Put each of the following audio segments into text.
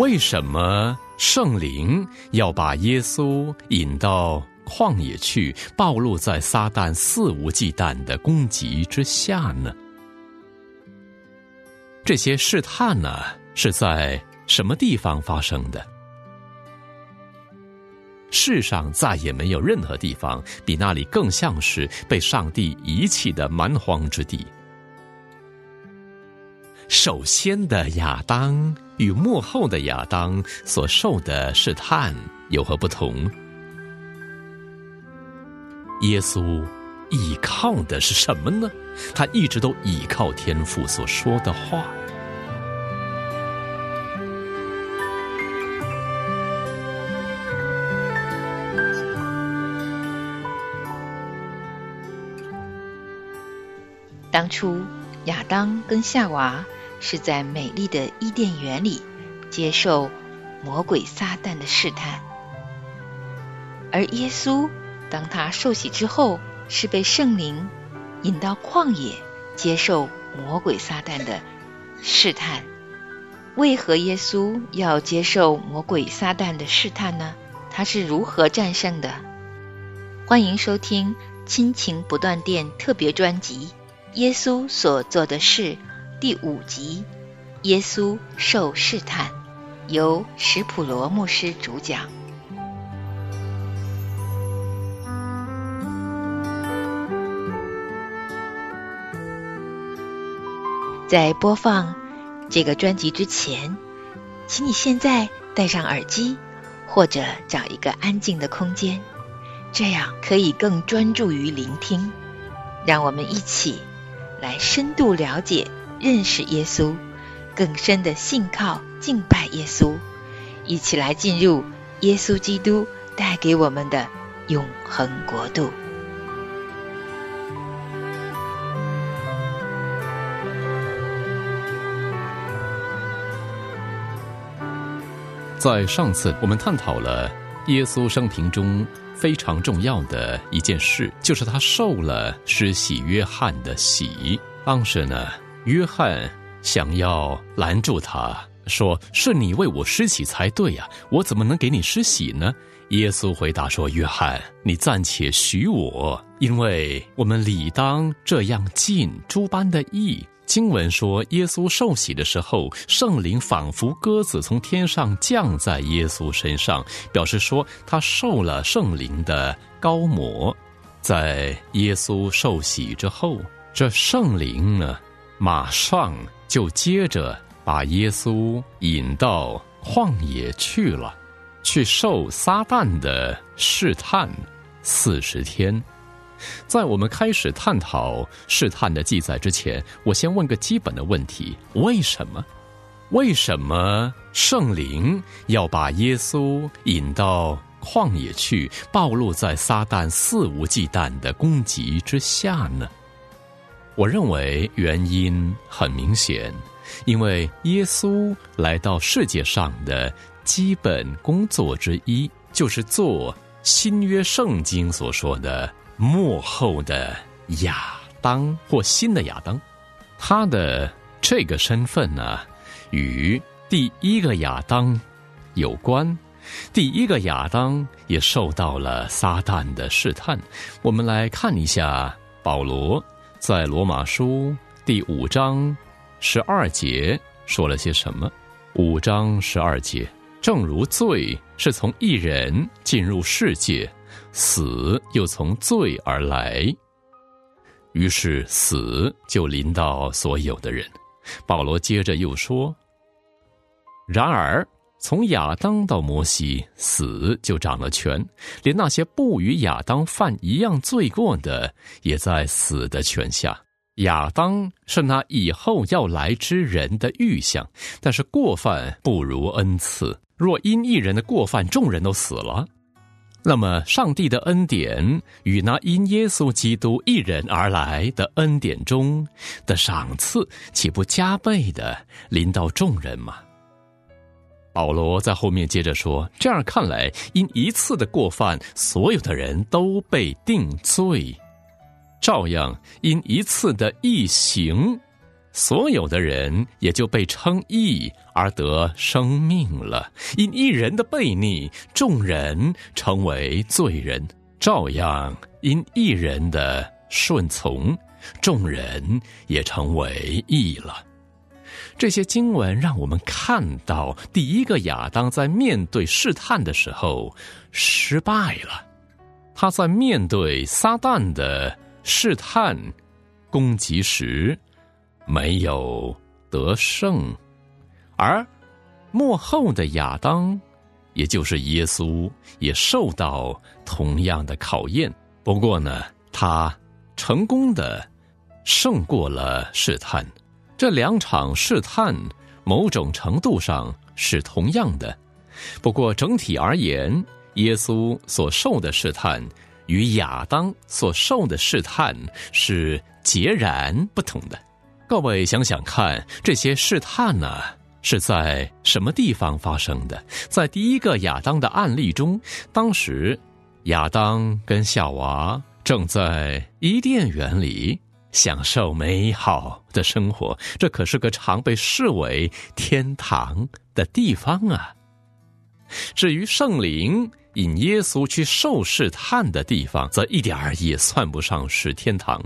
为什么圣灵要把耶稣引到旷野去，暴露在撒旦肆无忌惮的攻击之下呢？这些试探呢，是在什么地方发生的？世上再也没有任何地方比那里更像是被上帝遗弃的蛮荒之地。首先的亚当与幕后的亚当所受的试探有何不同？耶稣依靠的是什么呢？他一直都依靠天父所说的话。当初亚当跟夏娃是在美丽的伊甸园里接受魔鬼撒旦的试探，而耶稣当他受洗之后，是被圣灵引到旷野接受魔鬼撒旦的试探。为何耶稣要接受魔鬼撒旦的试探呢？他是如何战胜的？欢迎收听《亲情不断电》特别专辑。耶稣所做的事第五集：耶稣受试探，由史普罗牧师主讲。在播放这个专辑之前，请你现在戴上耳机，或者找一个安静的空间，这样可以更专注于聆听。让我们一起。来深度了解、认识耶稣，更深的信靠、敬拜耶稣，一起来进入耶稣基督带给我们的永恒国度。在上次我们探讨了耶稣生平中。非常重要的一件事，就是他受了施洗约翰的洗。当时呢，约翰想要拦住他，说：“是你为我施洗才对呀，我怎么能给你施洗呢？”耶稣回答说：“约翰，你暂且许我，因为我们理当这样尽诸般的义。”经文说，耶稣受洗的时候，圣灵仿佛鸽子从天上降在耶稣身上，表示说他受了圣灵的高摩。在耶稣受洗之后，这圣灵呢，马上就接着把耶稣引到旷野去了，去受撒旦的试探四十天。在我们开始探讨试探的记载之前，我先问个基本的问题：为什么？为什么圣灵要把耶稣引到旷野去，暴露在撒旦肆无忌惮的攻击之下呢？我认为原因很明显，因为耶稣来到世界上的基本工作之一，就是做新约圣经所说的。幕后的亚当或新的亚当，他的这个身份呢，与第一个亚当有关。第一个亚当也受到了撒旦的试探。我们来看一下保罗在罗马书第五章十二节说了些什么。五章十二节，正如罪是从一人进入世界。死又从罪而来，于是死就临到所有的人。保罗接着又说：“然而，从亚当到摩西，死就掌了权，连那些不与亚当犯一样罪过的，也在死的权下。亚当是那以后要来之人的预象，但是过犯不如恩赐。若因一人的过犯，众人都死了。”那么，上帝的恩典与那因耶稣基督一人而来的恩典中的赏赐，岂不加倍的临到众人吗？保罗在后面接着说：“这样看来，因一次的过犯，所有的人都被定罪；照样，因一次的异行，所有的人也就被称义而得生命了。因一人的悖逆，众人成为罪人；照样因一人的顺从，众人也成为义了。这些经文让我们看到，第一个亚当在面对试探的时候失败了，他在面对撒旦的试探攻击时。没有得胜，而幕后的亚当，也就是耶稣，也受到同样的考验。不过呢，他成功的胜过了试探。这两场试探，某种程度上是同样的。不过整体而言，耶稣所受的试探与亚当所受的试探是截然不同的。各位想想看，这些试探呢是在什么地方发生的？在第一个亚当的案例中，当时亚当跟夏娃正在伊甸园里享受美好的生活，这可是个常被视为天堂的地方啊。至于圣灵引耶稣去受试探的地方，则一点儿也算不上是天堂。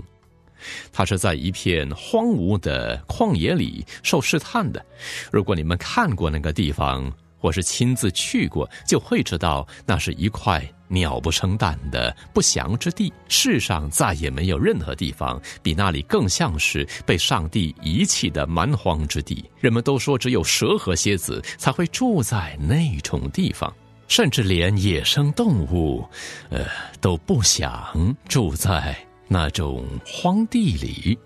他是在一片荒芜的旷野里受试探的。如果你们看过那个地方，或是亲自去过，就会知道那是一块鸟不生蛋的不祥之地。世上再也没有任何地方比那里更像是被上帝遗弃的蛮荒之地。人们都说，只有蛇和蝎子才会住在那种地方，甚至连野生动物，呃，都不想住在。那种荒地里，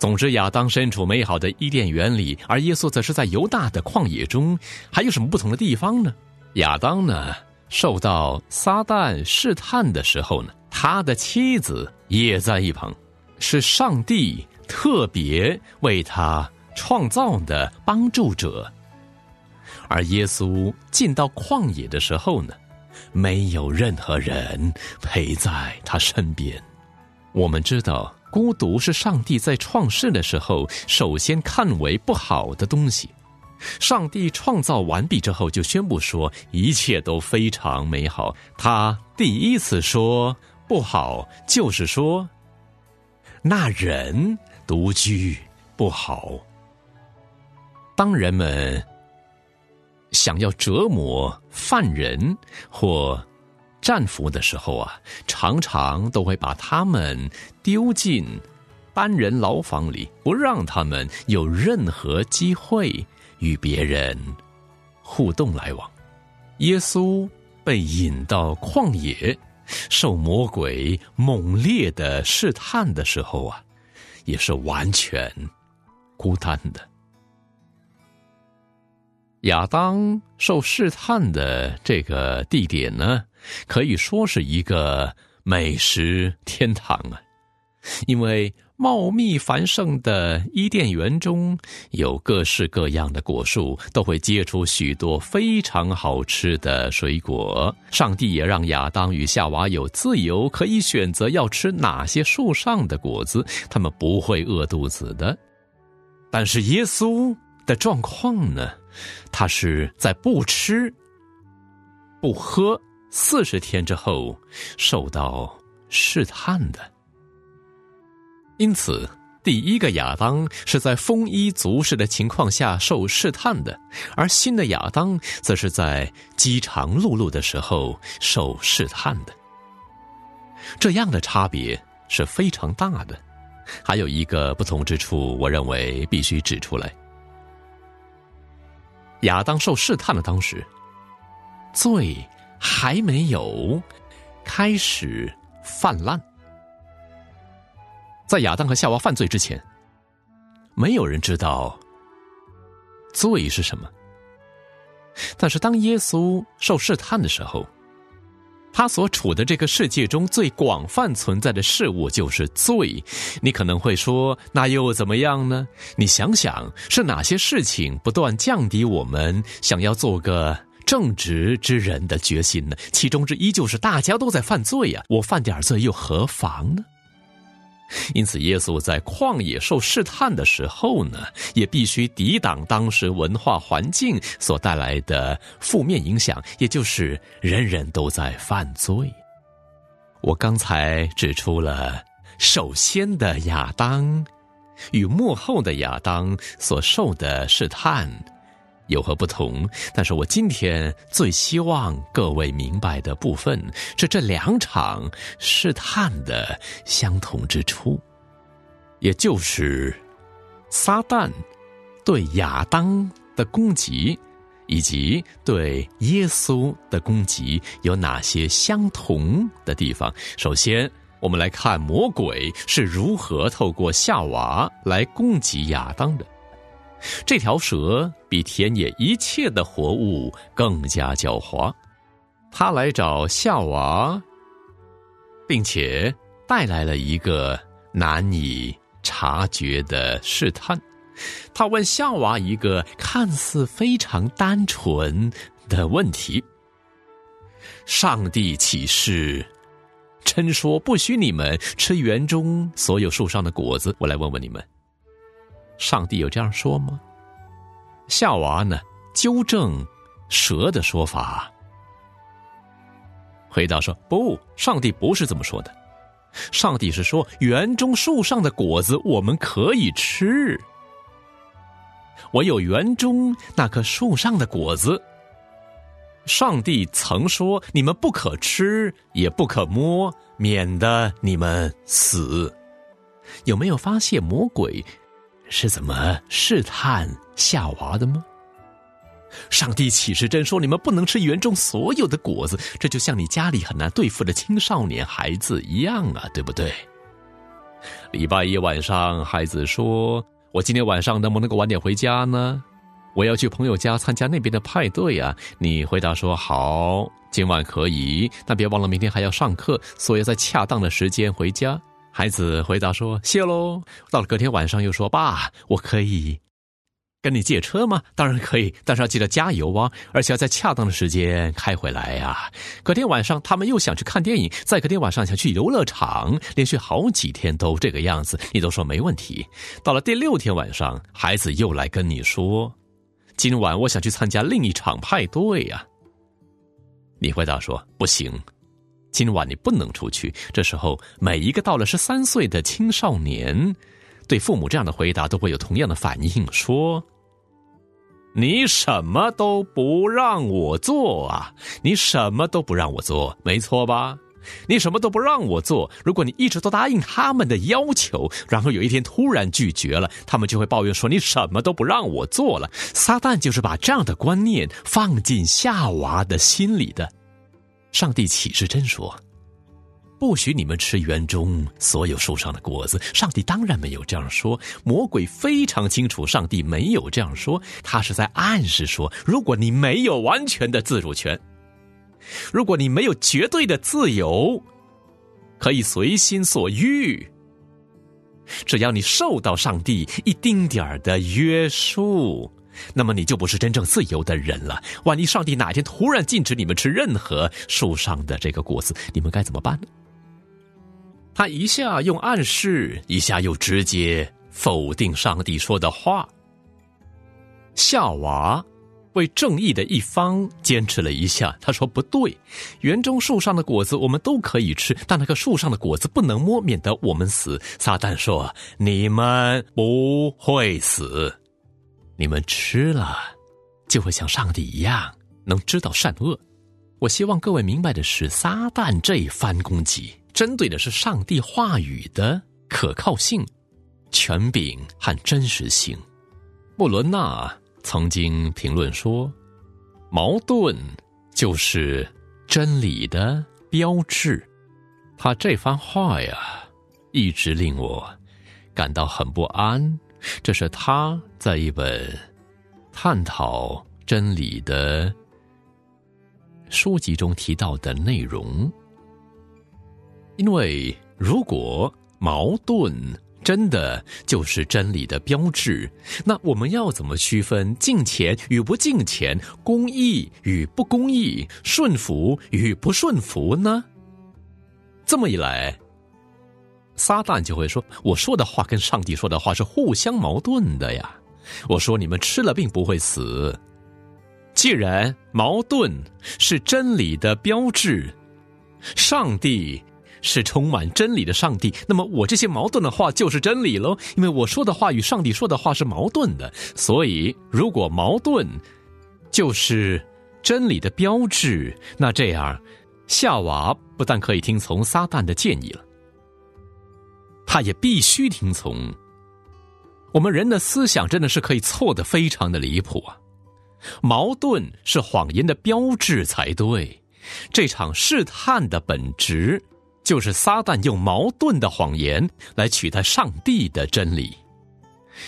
总之，亚当身处美好的伊甸园里，而耶稣则是在犹大的旷野中。还有什么不同的地方呢？亚当呢，受到撒旦试探的时候呢，他的妻子也在一旁，是上帝特别为他创造的帮助者。而耶稣进到旷野的时候呢，没有任何人陪在他身边。我们知道，孤独是上帝在创世的时候首先看为不好的东西。上帝创造完毕之后，就宣布说一切都非常美好。他第一次说不好，就是说那人独居不好。当人们想要折磨犯人或。战俘的时候啊，常常都会把他们丢进单人牢房里，不让他们有任何机会与别人互动来往。耶稣被引到旷野，受魔鬼猛烈的试探的时候啊，也是完全孤单的。亚当受试探的这个地点呢？可以说是一个美食天堂啊，因为茂密繁盛的伊甸园中有各式各样的果树，都会结出许多非常好吃的水果。上帝也让亚当与夏娃有自由，可以选择要吃哪些树上的果子，他们不会饿肚子的。但是耶稣的状况呢？他是在不吃、不喝。四十天之后，受到试探的。因此，第一个亚当是在丰衣足食的情况下受试探的，而新的亚当则是在饥肠辘辘的时候受试探的。这样的差别是非常大的。还有一个不同之处，我认为必须指出来：亚当受试探的当时，罪。还没有开始泛滥，在亚当和夏娃犯罪之前，没有人知道罪是什么。但是当耶稣受试探的时候，他所处的这个世界中最广泛存在的事物就是罪。你可能会说，那又怎么样呢？你想想，是哪些事情不断降低我们想要做个？正直之人的决心呢？其中之一就是大家都在犯罪呀，我犯点罪又何妨呢？因此，耶稣在旷野受试探的时候呢，也必须抵挡当时文化环境所带来的负面影响，也就是人人都在犯罪。我刚才指出了，首先的亚当与幕后的亚当所受的试探有何不同？但是我今天最希望各位明白的部分是这两场试探的相同之处，也就是撒旦对亚当的攻击。以及对耶稣的攻击有哪些相同的地方？首先，我们来看魔鬼是如何透过夏娃来攻击亚当的。这条蛇比田野一切的活物更加狡猾，他来找夏娃，并且带来了一个难以察觉的试探。他问夏娃一个看似非常单纯的问题：“上帝启示，真说不许你们吃园中所有树上的果子。”我来问问你们，上帝有这样说吗？夏娃呢？纠正蛇的说法，回答说：“不，上帝不是这么说的。上帝是说，园中树上的果子我们可以吃。”我有园中那棵树上的果子。上帝曾说：“你们不可吃，也不可摸，免得你们死。”有没有发现魔鬼是怎么试探夏娃的吗？上帝启示真说：“你们不能吃园中所有的果子。”这就像你家里很难对付的青少年孩子一样啊，对不对？礼拜一晚上，孩子说。我今天晚上能不能够晚点回家呢？我要去朋友家参加那边的派对啊！你回答说好，今晚可以，但别忘了明天还要上课，所以在恰当的时间回家。孩子回答说谢喽。到了隔天晚上又说爸，我可以。跟你借车吗？当然可以，但是要记得加油啊！而且要在恰当的时间开回来呀。隔天晚上，他们又想去看电影，再隔天晚上想去游乐场，连续好几天都这个样子，你都说没问题。到了第六天晚上，孩子又来跟你说：“今晚我想去参加另一场派对呀。”你回答说：“不行，今晚你不能出去。”这时候，每一个到了十三岁的青少年。对父母这样的回答都会有同样的反应，说：“你什么都不让我做啊！你什么都不让我做，没错吧？你什么都不让我做。如果你一直都答应他们的要求，然后有一天突然拒绝了，他们就会抱怨说你什么都不让我做了。撒旦就是把这样的观念放进夏娃的心里的。上帝启示真说。”不许你们吃园中所有树上的果子。上帝当然没有这样说，魔鬼非常清楚，上帝没有这样说，他是在暗示说：如果你没有完全的自主权，如果你没有绝对的自由，可以随心所欲，只要你受到上帝一丁点儿的约束，那么你就不是真正自由的人了。万一上帝哪天突然禁止你们吃任何树上的这个果子，你们该怎么办呢？他一下用暗示，一下又直接否定上帝说的话。夏娃为正义的一方坚持了一下，他说：“不对，园中树上的果子我们都可以吃，但那个树上的果子不能摸，免得我们死。”撒旦说：“你们不会死，你们吃了就会像上帝一样能知道善恶。”我希望各位明白的是，撒旦这一番攻击。针对的是上帝话语的可靠性、权柄和真实性。穆伦纳曾经评论说：“矛盾就是真理的标志。”他这番话呀，一直令我感到很不安。这是他在一本探讨真理的书籍中提到的内容。因为如果矛盾真的就是真理的标志，那我们要怎么区分敬钱与不敬钱、公义与不公义、顺服与不顺服呢？这么一来，撒旦就会说：“我说的话跟上帝说的话是互相矛盾的呀。”我说：“你们吃了并不会死。”既然矛盾是真理的标志，上帝是充满真理的上帝，那么我这些矛盾的话就是真理喽。因为我说的话与上帝说的话是矛盾的，所以如果矛盾就是真理的标志，那这样夏娃不但可以听从撒旦的建议了，他也必须听从。我们人的思想真的是可以错的非常的离谱啊！矛盾是谎言的标志才对。这场试探的本质，就是撒旦用矛盾的谎言来取代上帝的真理。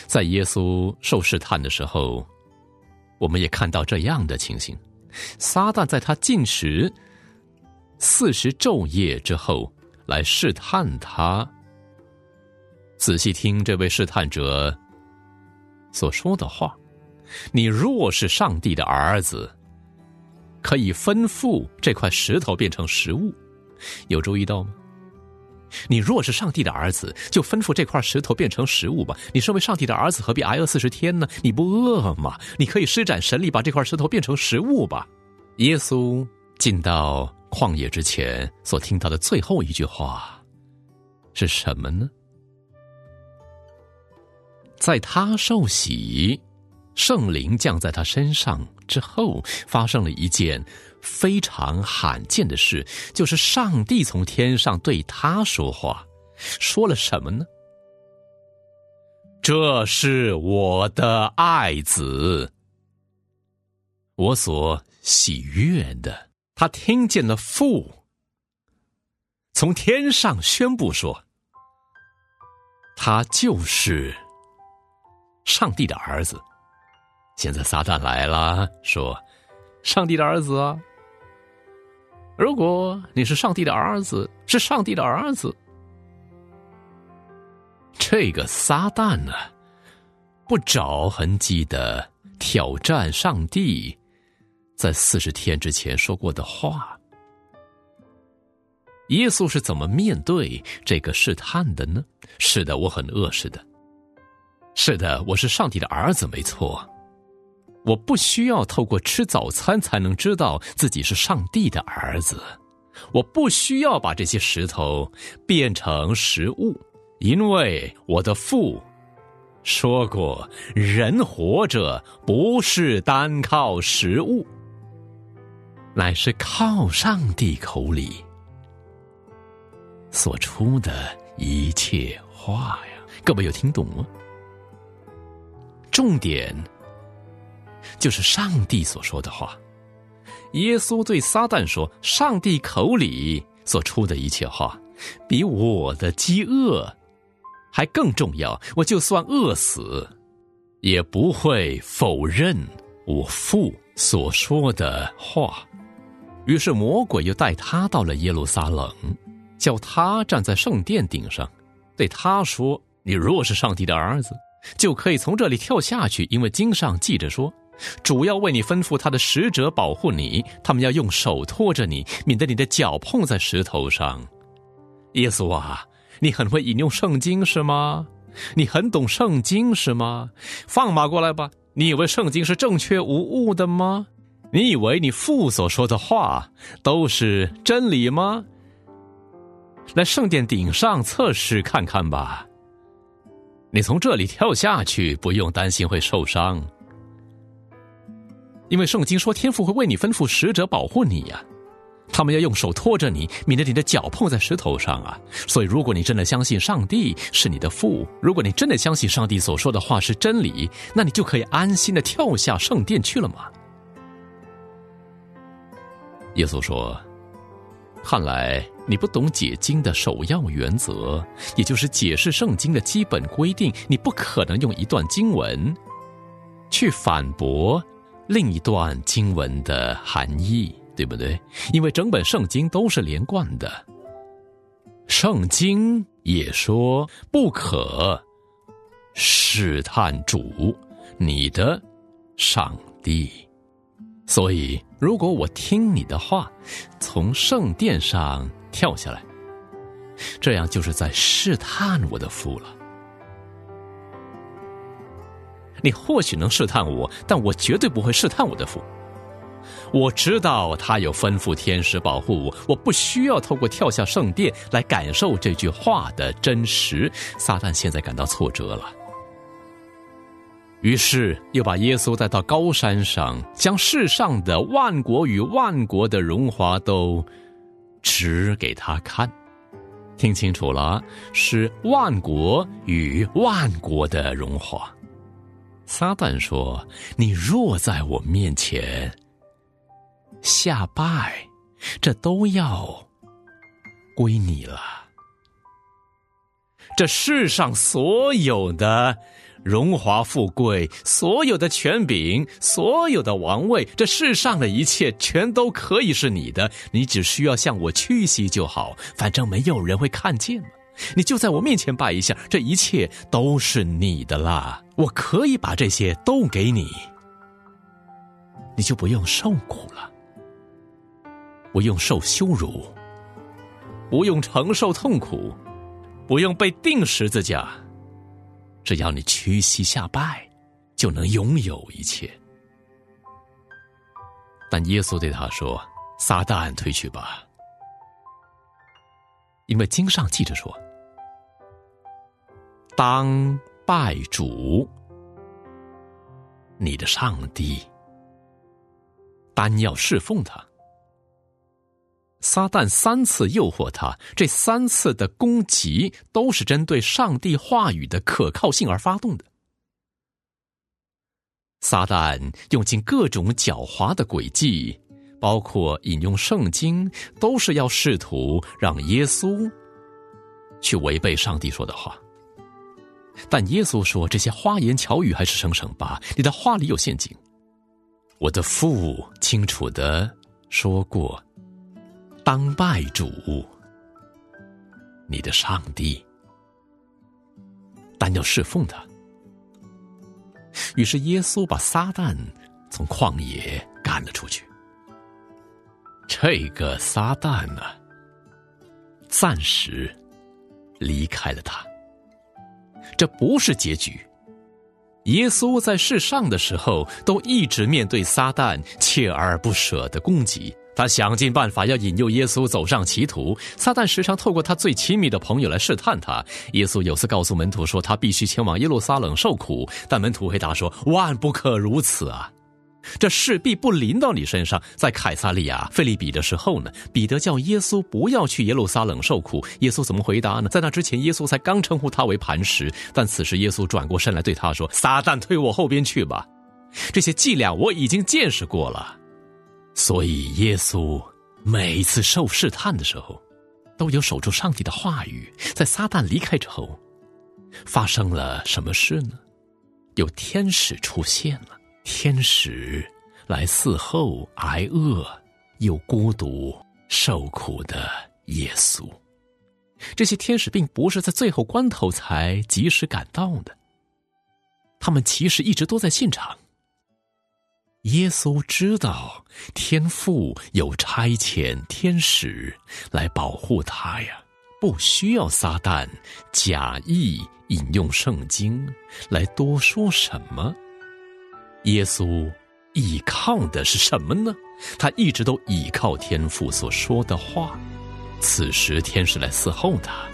在耶稣受试探的时候，我们也看到这样的情形：撒旦在他进食四十昼夜之后来试探他。仔细听这位试探者所说的话。你若是上帝的儿子，可以吩咐这块石头变成食物，有注意到吗？你若是上帝的儿子，就吩咐这块石头变成食物吧。你身为上帝的儿子，何必挨饿四十天呢？你不饿吗？你可以施展神力，把这块石头变成食物吧。耶稣进到旷野之前所听到的最后一句话是什么呢？在他受洗。圣灵降在他身上之后，发生了一件非常罕见的事，就是上帝从天上对他说话，说了什么呢？这是我的爱子，我所喜悦的。他听见了父从天上宣布说，他就是上帝的儿子。现在撒旦来了，说：“上帝的儿子啊，如果你是上帝的儿子，是上帝的儿子，这个撒旦呢，不着痕迹的挑战上帝在四十天之前说过的话。耶稣是怎么面对这个试探的呢？是的，我很饿，是的，是的，我是上帝的儿子，没错。”我不需要透过吃早餐才能知道自己是上帝的儿子，我不需要把这些石头变成食物，因为我的父说过，人活着不是单靠食物，乃是靠上帝口里所出的一切话呀！各位有听懂吗？重点。就是上帝所说的话。耶稣对撒旦说：“上帝口里所出的一切话，比我的饥饿还更重要。我就算饿死，也不会否认我父所说的话。”于是魔鬼又带他到了耶路撒冷，叫他站在圣殿顶上，对他说：“你若是上帝的儿子，就可以从这里跳下去，因为经上记着说。”主要为你吩咐他的使者保护你，他们要用手托着你，免得你的脚碰在石头上。耶稣啊，你很会引用圣经是吗？你很懂圣经是吗？放马过来吧！你以为圣经是正确无误的吗？你以为你父所说的话都是真理吗？来圣殿顶上测试看看吧。你从这里跳下去，不用担心会受伤。因为圣经说，天父会为你吩咐使者保护你呀，他们要用手托着你，免得你的脚碰在石头上啊。所以，如果你真的相信上帝是你的父，如果你真的相信上帝所说的话是真理，那你就可以安心的跳下圣殿去了嘛。耶稣说：“看来你不懂解经的首要原则，也就是解释圣经的基本规定。你不可能用一段经文去反驳。”另一段经文的含义，对不对？因为整本圣经都是连贯的。圣经也说不可试探主，你的上帝。所以，如果我听你的话，从圣殿上跳下来，这样就是在试探我的父了。你或许能试探我，但我绝对不会试探我的父。我知道他有吩咐天使保护我，我不需要透过跳下圣殿来感受这句话的真实。撒旦现在感到挫折了，于是又把耶稣带到高山上，将世上的万国与万国的荣华都指给他看。听清楚了，是万国与万国的荣华。撒旦说：“你若在我面前。”下拜，这都要归你了。这世上所有的荣华富贵，所有的权柄，所有的王位，这世上的一切，全都可以是你的。你只需要向我屈膝就好，反正没有人会看见嘛。你就在我面前拜一下，这一切都是你的啦。我可以把这些都给你，你就不用受苦了。不用受羞辱，不用承受痛苦，不用被钉十字架，只要你屈膝下拜，就能拥有一切。但耶稣对他说：“撒旦退去吧，因为经上记着说，当拜主，你的上帝，单要侍奉他。”撒旦三次诱惑他，这三次的攻击都是针对上帝话语的可靠性而发动的。撒旦用尽各种狡猾的诡计，包括引用圣经，都是要试图让耶稣去违背上帝说的话。但耶稣说：“这些花言巧语还是省省吧，你的话里有陷阱。”我的父清楚的说过。当拜主，你的上帝，但要侍奉他。于是耶稣把撒旦从旷野赶了出去。这个撒旦呢，暂时离开了他。这不是结局。耶稣在世上的时候，都一直面对撒旦锲而不舍的攻击。他想尽办法要引诱耶稣走上歧途，撒旦时常透过他最亲密的朋友来试探他。耶稣有次告诉门徒说，他必须前往耶路撒冷受苦，但门徒回答说：“万不可如此啊，这势必不临到你身上。”在凯撒利亚费利比的时候呢，彼得叫耶稣不要去耶路撒冷受苦，耶稣怎么回答呢？在那之前，耶稣才刚称呼他为磐石，但此时耶稣转过身来对他说：“撒旦退我后边去吧，这些伎俩我已经见识过了。”所以，耶稣每一次受试探的时候，都有守住上帝的话语。在撒旦离开之后，发生了什么事呢？有天使出现了，天使来伺候挨饿又孤独受苦的耶稣。这些天使并不是在最后关头才及时赶到的，他们其实一直都在现场。耶稣知道天父有差遣天使来保护他呀，不需要撒旦假意引用圣经来多说什么。耶稣依靠的是什么呢？他一直都依靠天父所说的话。此时天使来伺候他，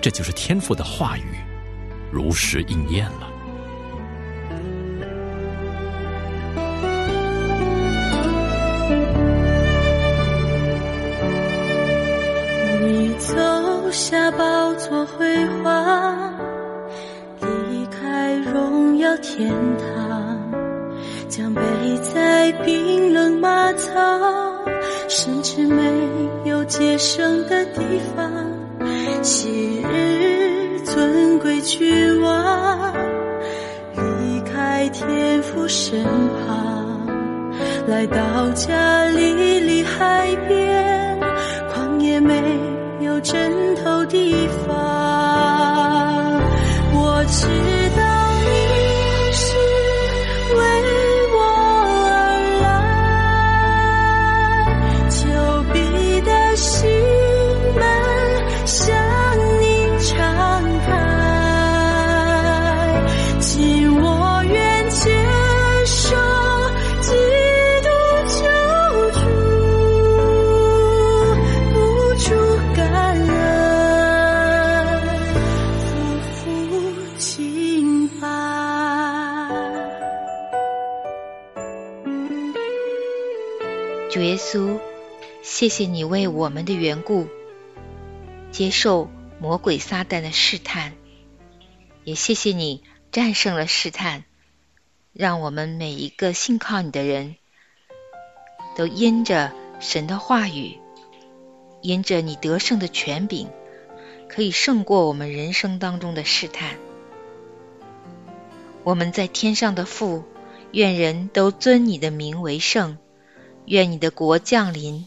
这就是天父的话语如实应验了。天堂，将背在冰冷马槽，甚至没有接生的地方。昔日尊贵君王，离开天父身旁，来到加利利海边，旷野没。有枕头地谢谢你为我们的缘故接受魔鬼撒旦的试探，也谢谢你战胜了试探，让我们每一个信靠你的人都因着神的话语，因着你得胜的权柄，可以胜过我们人生当中的试探。我们在天上的父，愿人都尊你的名为圣。愿你的国降临，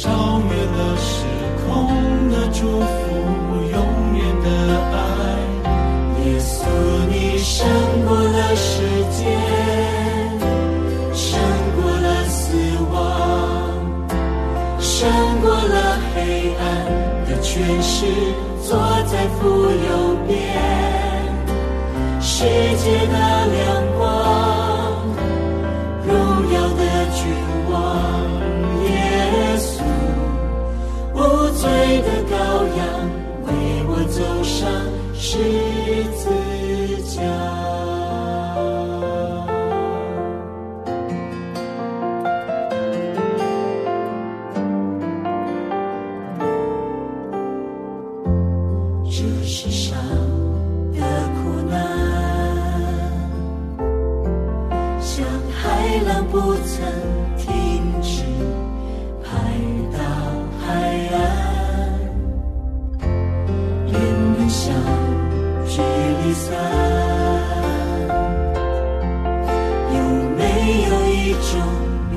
超越了时空的祝福。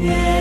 Yeah.